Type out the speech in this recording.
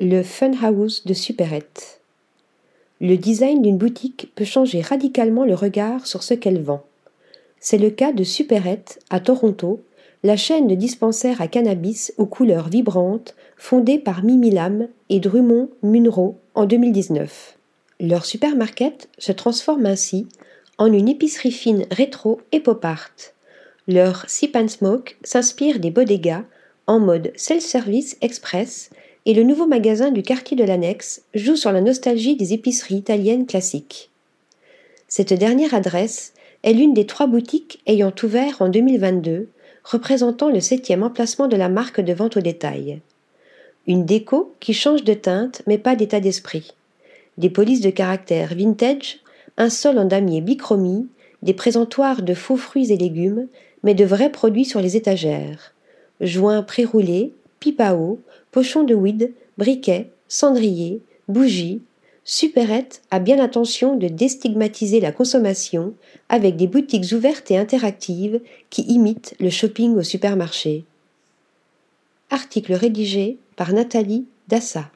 Le Funhouse de Supérette. Le design d'une boutique peut changer radicalement le regard sur ce qu'elle vend. C'est le cas de Supérette à Toronto, la chaîne de dispensaires à cannabis aux couleurs vibrantes fondée par Mimi Lam et Drummond Munro en 2019. Leur supermarket se transforme ainsi en une épicerie fine rétro et pop art. Leur Sip and Smoke s'inspire des bodegas en mode self-service express et le nouveau magasin du quartier de l'Annexe joue sur la nostalgie des épiceries italiennes classiques. Cette dernière adresse est l'une des trois boutiques ayant ouvert en 2022, représentant le septième emplacement de la marque de vente au détail. Une déco qui change de teinte mais pas d'état d'esprit. Des polices de caractère vintage, un sol en damier bichromie, des présentoirs de faux fruits et légumes, mais de vrais produits sur les étagères. Joints pré-roulés, pipe à eau, pochons de weed, briquets, cendriers, bougies, Supérette a bien l'intention de déstigmatiser la consommation avec des boutiques ouvertes et interactives qui imitent le shopping au supermarché. Article rédigé par Nathalie Dassa.